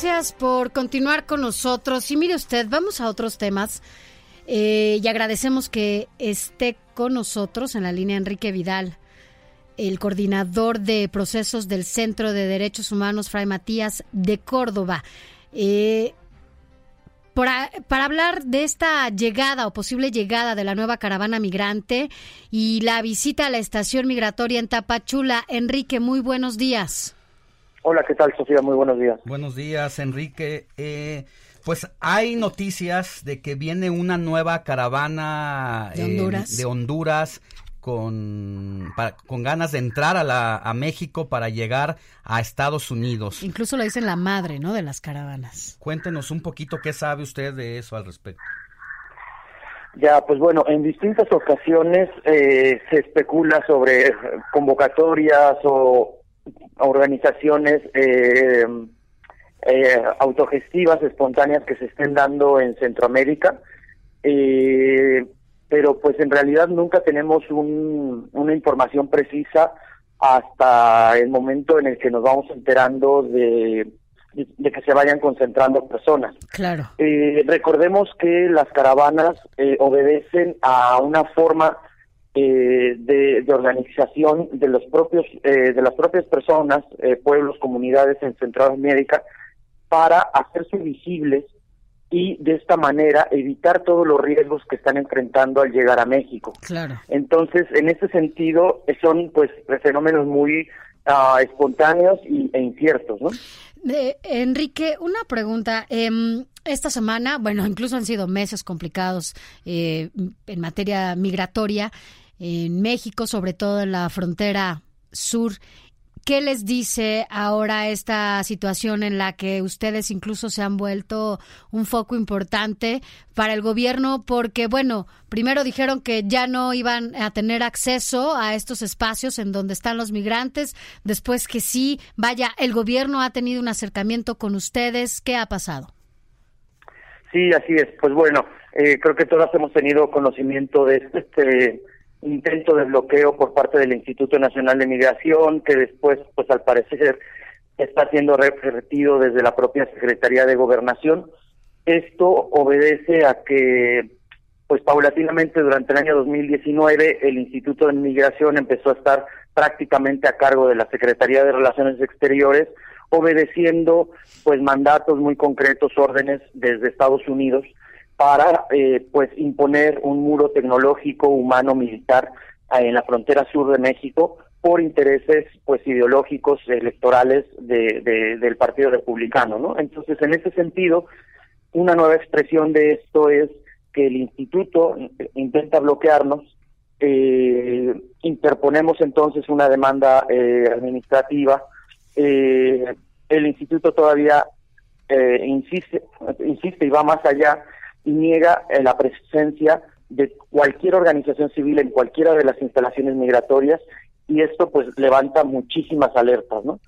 Gracias por continuar con nosotros. Y mire usted, vamos a otros temas. Eh, y agradecemos que esté con nosotros en la línea Enrique Vidal, el coordinador de procesos del Centro de Derechos Humanos Fray Matías de Córdoba. Eh, para, para, hablar de esta llegada o posible llegada de la nueva caravana migrante y la visita a la estación migratoria en Tapachula. Enrique, muy buenos días. Hola, ¿qué tal, Sofía? Muy buenos días. Buenos días, Enrique. Eh, pues hay noticias de que viene una nueva caravana de Honduras, eh, de Honduras con, para, con ganas de entrar a, la, a México para llegar a Estados Unidos. Incluso lo dicen la madre, ¿no? De las caravanas. Cuéntenos un poquito qué sabe usted de eso al respecto. Ya, pues bueno, en distintas ocasiones eh, se especula sobre convocatorias o organizaciones eh, eh, autogestivas, espontáneas que se estén dando en Centroamérica, eh, pero pues en realidad nunca tenemos un, una información precisa hasta el momento en el que nos vamos enterando de, de que se vayan concentrando personas. Claro. Eh, recordemos que las caravanas eh, obedecen a una forma eh, de, de, organización de los propios eh, de las propias personas, eh, pueblos, comunidades en Centroamérica para hacerse visibles y de esta manera evitar todos los riesgos que están enfrentando al llegar a México. Claro. Entonces, en ese sentido, son pues fenómenos muy uh, espontáneos y, e inciertos, ¿no? Eh, Enrique, una pregunta. Eh, esta semana, bueno, incluso han sido meses complicados eh, en materia migratoria en México, sobre todo en la frontera sur. ¿Qué les dice ahora esta situación en la que ustedes incluso se han vuelto un foco importante para el gobierno? Porque, bueno, primero dijeron que ya no iban a tener acceso a estos espacios en donde están los migrantes, después que sí, vaya, el gobierno ha tenido un acercamiento con ustedes. ¿Qué ha pasado? Sí, así es. Pues bueno, eh, creo que todas hemos tenido conocimiento de este intento de bloqueo por parte del Instituto Nacional de Migración, que después, pues al parecer, está siendo revertido desde la propia Secretaría de Gobernación. Esto obedece a que, pues paulatinamente durante el año 2019, el Instituto de Migración empezó a estar prácticamente a cargo de la Secretaría de Relaciones Exteriores, obedeciendo pues mandatos muy concretos, órdenes desde Estados Unidos para eh, pues imponer un muro tecnológico humano militar en la frontera sur de México por intereses pues ideológicos electorales de, de, del Partido Republicano, ¿no? Entonces, en ese sentido, una nueva expresión de esto es que el instituto intenta bloquearnos, eh, interponemos entonces una demanda eh, administrativa, eh, el instituto todavía eh, insiste, insiste y va más allá y niega eh, la presencia de cualquier organización civil en cualquiera de las instalaciones migratorias y esto pues levanta muchísimas alertas, ¿no?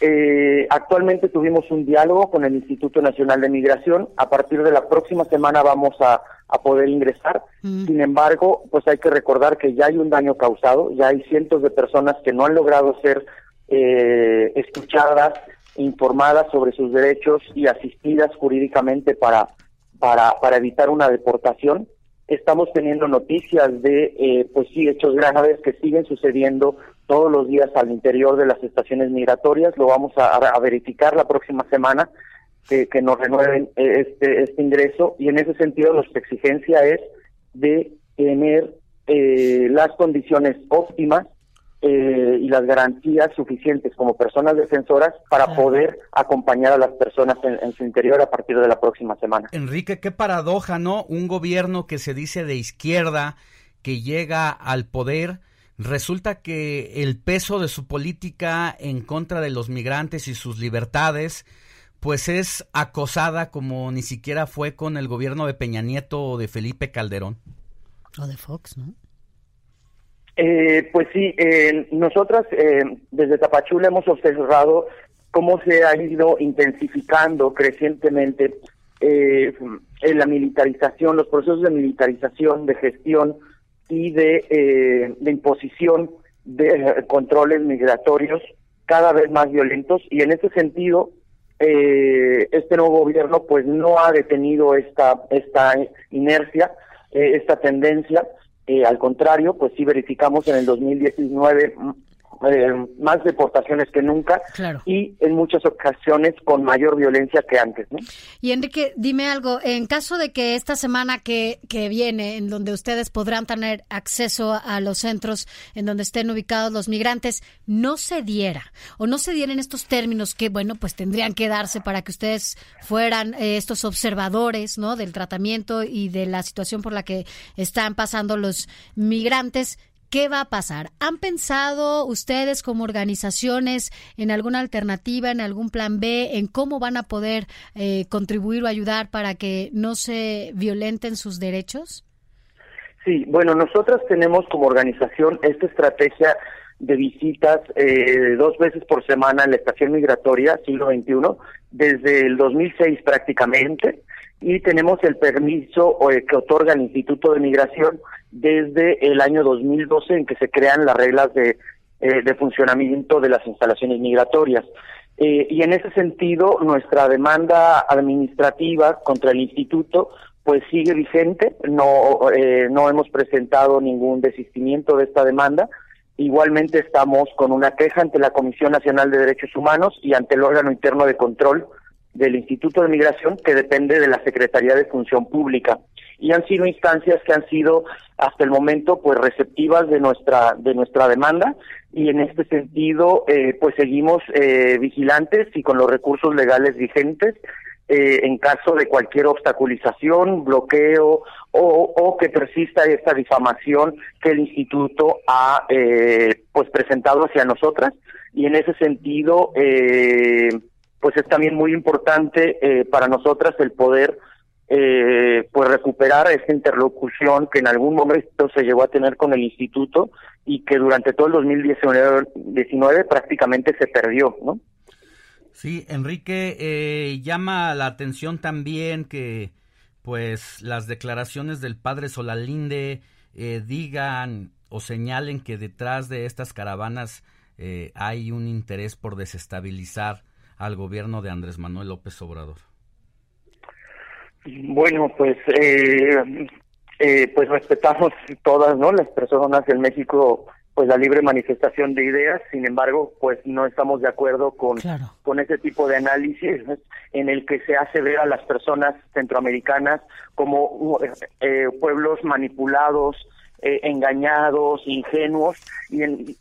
Eh, actualmente tuvimos un diálogo con el Instituto Nacional de Migración. A partir de la próxima semana vamos a, a poder ingresar. Mm. Sin embargo, pues hay que recordar que ya hay un daño causado, ya hay cientos de personas que no han logrado ser eh, escuchadas, informadas sobre sus derechos y asistidas jurídicamente para para, para evitar una deportación. Estamos teniendo noticias de, eh, pues sí, hechos graves que siguen sucediendo todos los días al interior de las estaciones migratorias. Lo vamos a, verificar la próxima semana, que, que nos renueven eh, este, este ingreso. Y en ese sentido, nuestra exigencia es de tener eh, las condiciones óptimas eh, y las garantías suficientes como personas defensoras para poder acompañar a las personas en, en, su interior a partir de la próxima semana. Enrique, qué paradoja, ¿no? Un gobierno que se dice de izquierda, que llega al poder, resulta que el peso de su política en contra de los migrantes y sus libertades, pues es acosada como ni siquiera fue con el gobierno de Peña Nieto o de Felipe Calderón. O de Fox, ¿no? Eh, pues sí, eh, nosotras eh, desde Tapachula hemos observado cómo se ha ido intensificando crecientemente eh, la militarización, los procesos de militarización, de gestión y de, eh, imposición de controles migratorios cada vez más violentos. Y en ese sentido eh, este nuevo gobierno pues no ha detenido esta esta inercia eh, esta tendencia eh, al contrario pues sí verificamos en el 2019 eh, más deportaciones que nunca Claro. y en muchas ocasiones con mayor violencia que antes ¿no? Y Enrique, dime algo, en caso de que esta semana que, que viene, en donde ustedes podrán tener acceso a los centros en donde estén ubicados los migrantes, no se diera o no se dieran estos términos que, bueno, pues tendrían que darse para que ustedes fueran eh, estos observadores, ¿no? Del tratamiento y de la situación por la que están pasando los migrantes. ¿Qué va a pasar? ¿Han pensado ustedes como organizaciones en alguna alternativa, en algún plan B, en cómo van a poder eh, contribuir o ayudar para que no se violenten sus derechos? Sí, bueno, nosotras tenemos como organización esta estrategia de visitas eh, dos veces por semana en la estación migratoria siglo XXI, desde el 2006 prácticamente, y tenemos el permiso eh, que otorga el Instituto de Migración desde el año 2012 en que se crean las reglas de, eh, de funcionamiento de las instalaciones migratorias. Eh, y en ese sentido, nuestra demanda administrativa contra el instituto pues sigue vigente, no, eh, no hemos presentado ningún desistimiento de esta demanda. Igualmente estamos con una queja ante la Comisión Nacional de Derechos Humanos y ante el órgano interno de control del Instituto de Migración que depende de la Secretaría de Función Pública. Y han sido instancias que han sido hasta el momento pues receptivas de nuestra de nuestra demanda. Y en este sentido eh, pues seguimos eh, vigilantes y con los recursos legales vigentes eh, en caso de cualquier obstaculización, bloqueo o, o, que persista esta difamación que el instituto ha eh, pues presentado hacia nosotras. Y en ese sentido eh, pues es también muy importante eh, para nosotras el poder eh, pues recuperar esta interlocución que en algún momento se llegó a tener con el instituto y que durante todo el 2019 prácticamente se perdió, ¿no? Sí, Enrique, eh, llama la atención también que pues las declaraciones del padre Solalinde eh, digan o señalen que detrás de estas caravanas eh, hay un interés por desestabilizar al gobierno de Andrés Manuel López Obrador. Bueno, pues eh, eh, pues respetamos todas, ¿no? Las personas en México pues la libre manifestación de ideas, sin embargo, pues no estamos de acuerdo con, claro. con ese tipo de análisis ¿no? en el que se hace ver a las personas centroamericanas como eh, pueblos manipulados, eh, engañados, ingenuos y, en,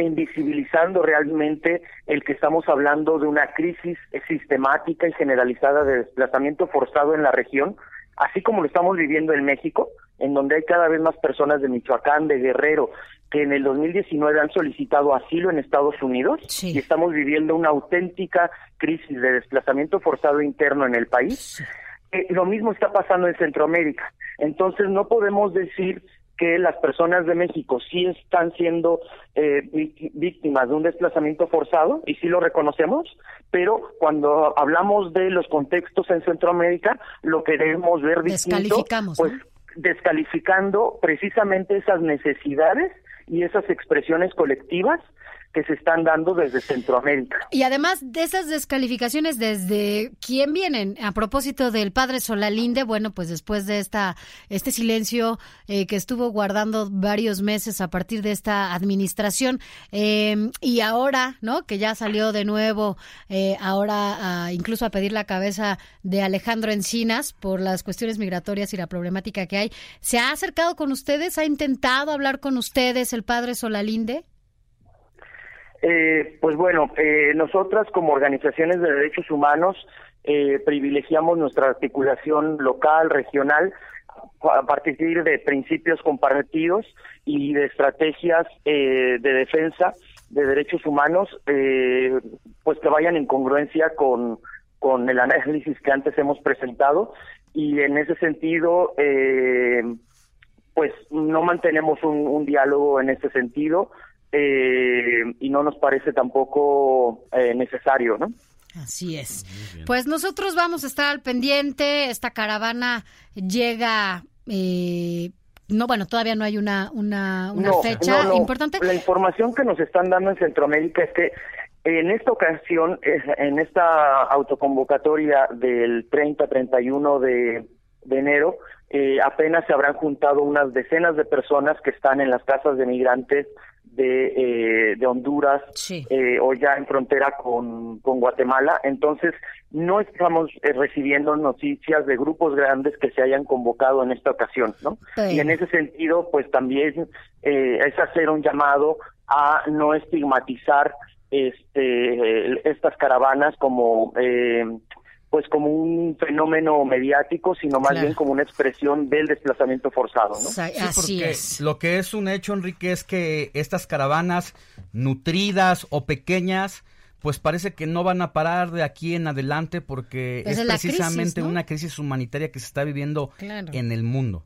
e invisibilizando realmente el que estamos hablando de una crisis sistemática y generalizada de desplazamiento forzado en la región, así como lo estamos viviendo en México, en donde hay cada vez más personas de Michoacán, de Guerrero, que en el 2019 han solicitado asilo en Estados Unidos sí. y estamos viviendo una auténtica crisis de desplazamiento forzado interno en el país. Sí. Eh, lo mismo está pasando en Centroamérica. Entonces no podemos decir que las personas de México sí están siendo eh, víctimas de un desplazamiento forzado y sí lo reconocemos, pero cuando hablamos de los contextos en Centroamérica lo queremos ver distinto, pues ¿no? descalificando precisamente esas necesidades y esas expresiones colectivas que se están dando desde Centroamérica. Y además de esas descalificaciones, ¿desde quién vienen? A propósito del padre Solalinde, bueno, pues después de esta este silencio eh, que estuvo guardando varios meses a partir de esta administración, eh, y ahora, ¿no? Que ya salió de nuevo, eh, ahora incluso a pedir la cabeza de Alejandro Encinas por las cuestiones migratorias y la problemática que hay. ¿Se ha acercado con ustedes? ¿Ha intentado hablar con ustedes el padre Solalinde? Eh, pues bueno, eh, nosotras como organizaciones de derechos humanos eh, privilegiamos nuestra articulación local, regional, a partir de principios compartidos y de estrategias de defensa de derechos humanos, pues que vayan en congruencia con, el análisis que antes hemos presentado. Y en ese sentido, pues no mantenemos un diálogo en ese sentido eh, y no nos parece tampoco eh, necesario, ¿no? Así es. Pues nosotros vamos a estar al pendiente. Esta caravana llega. Eh, no, bueno, todavía no hay una, una, una fecha importante. La información que nos están dando en Centroamérica es que en esta ocasión, en esta autoconvocatoria del 30-31 de, de enero, eh, apenas se habrán juntado unas decenas de personas que están en las casas de migrantes de, eh, Honduras eh, o ya en frontera con, con Guatemala. Entonces, no estamos eh, recibiendo noticias de grupos grandes que se hayan convocado en esta ocasión, ¿no? Y en ese sentido, pues también es hacer un llamado a no estigmatizar este estas caravanas como eh, pues como un fenómeno mediático, sino más bien como una expresión del desplazamiento forzado, ¿no? Sí, Así es. Lo que es un hecho, Enrique, es que estas caravanas nutridas o pequeñas, pues parece que no van a parar de aquí en adelante porque pues es, precisamente una crisis humanitaria que se está viviendo en el mundo.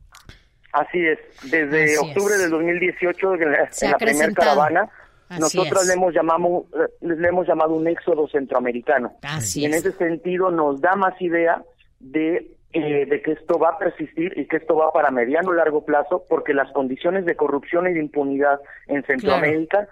Así es. Desde octubre del 2018, en la, en la primera caravana, nosotros le hemos llamado le hemos llamado un éxodo centroamericano. y en ese sentido nos da más idea de eh, de que esto va a persistir y que esto va para mediano y largo plazo, porque las condiciones de corrupción y de impunidad en Centroamérica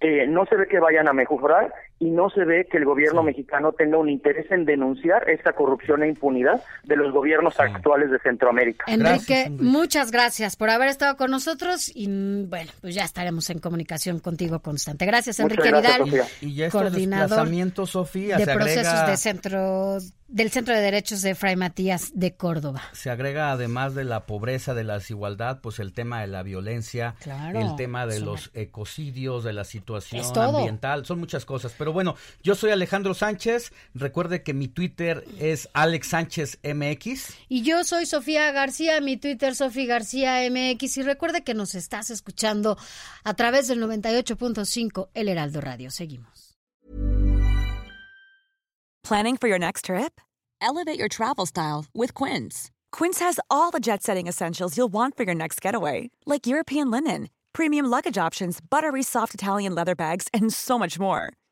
eh, no se ve que vayan a mejorar y no se ve que el gobierno mexicano tenga un interés en denunciar esta corrupción e impunidad de los gobiernos actuales de Centroamérica. Enrique, muchas gracias por haber estado con nosotros y bueno, pues ya estaremos en comunicación contigo constante. Gracias, Enrique Vidal, y coordinador Sofía, de procesos de centro del Centro de Derechos de Fray Matías de Córdoba. Se agrega además de la pobreza, de la desigualdad, pues el tema de la violencia, el tema de los ecocidios, de la situación ambiental, son muchas cosas. Pero bueno, yo soy Alejandro Sánchez. Recuerde que mi Twitter es Alex Sánchez MX. Y yo soy Sofía García, mi Twitter Sofía García MX. Y recuerde que nos estás escuchando a través del 98.5 El Heraldo Radio. Seguimos. Planning for your next trip? Elevate your travel style with Quince. Quince has all the jet setting essentials you'll want for your next getaway, like European linen, premium luggage options, buttery soft Italian leather bags, and so much more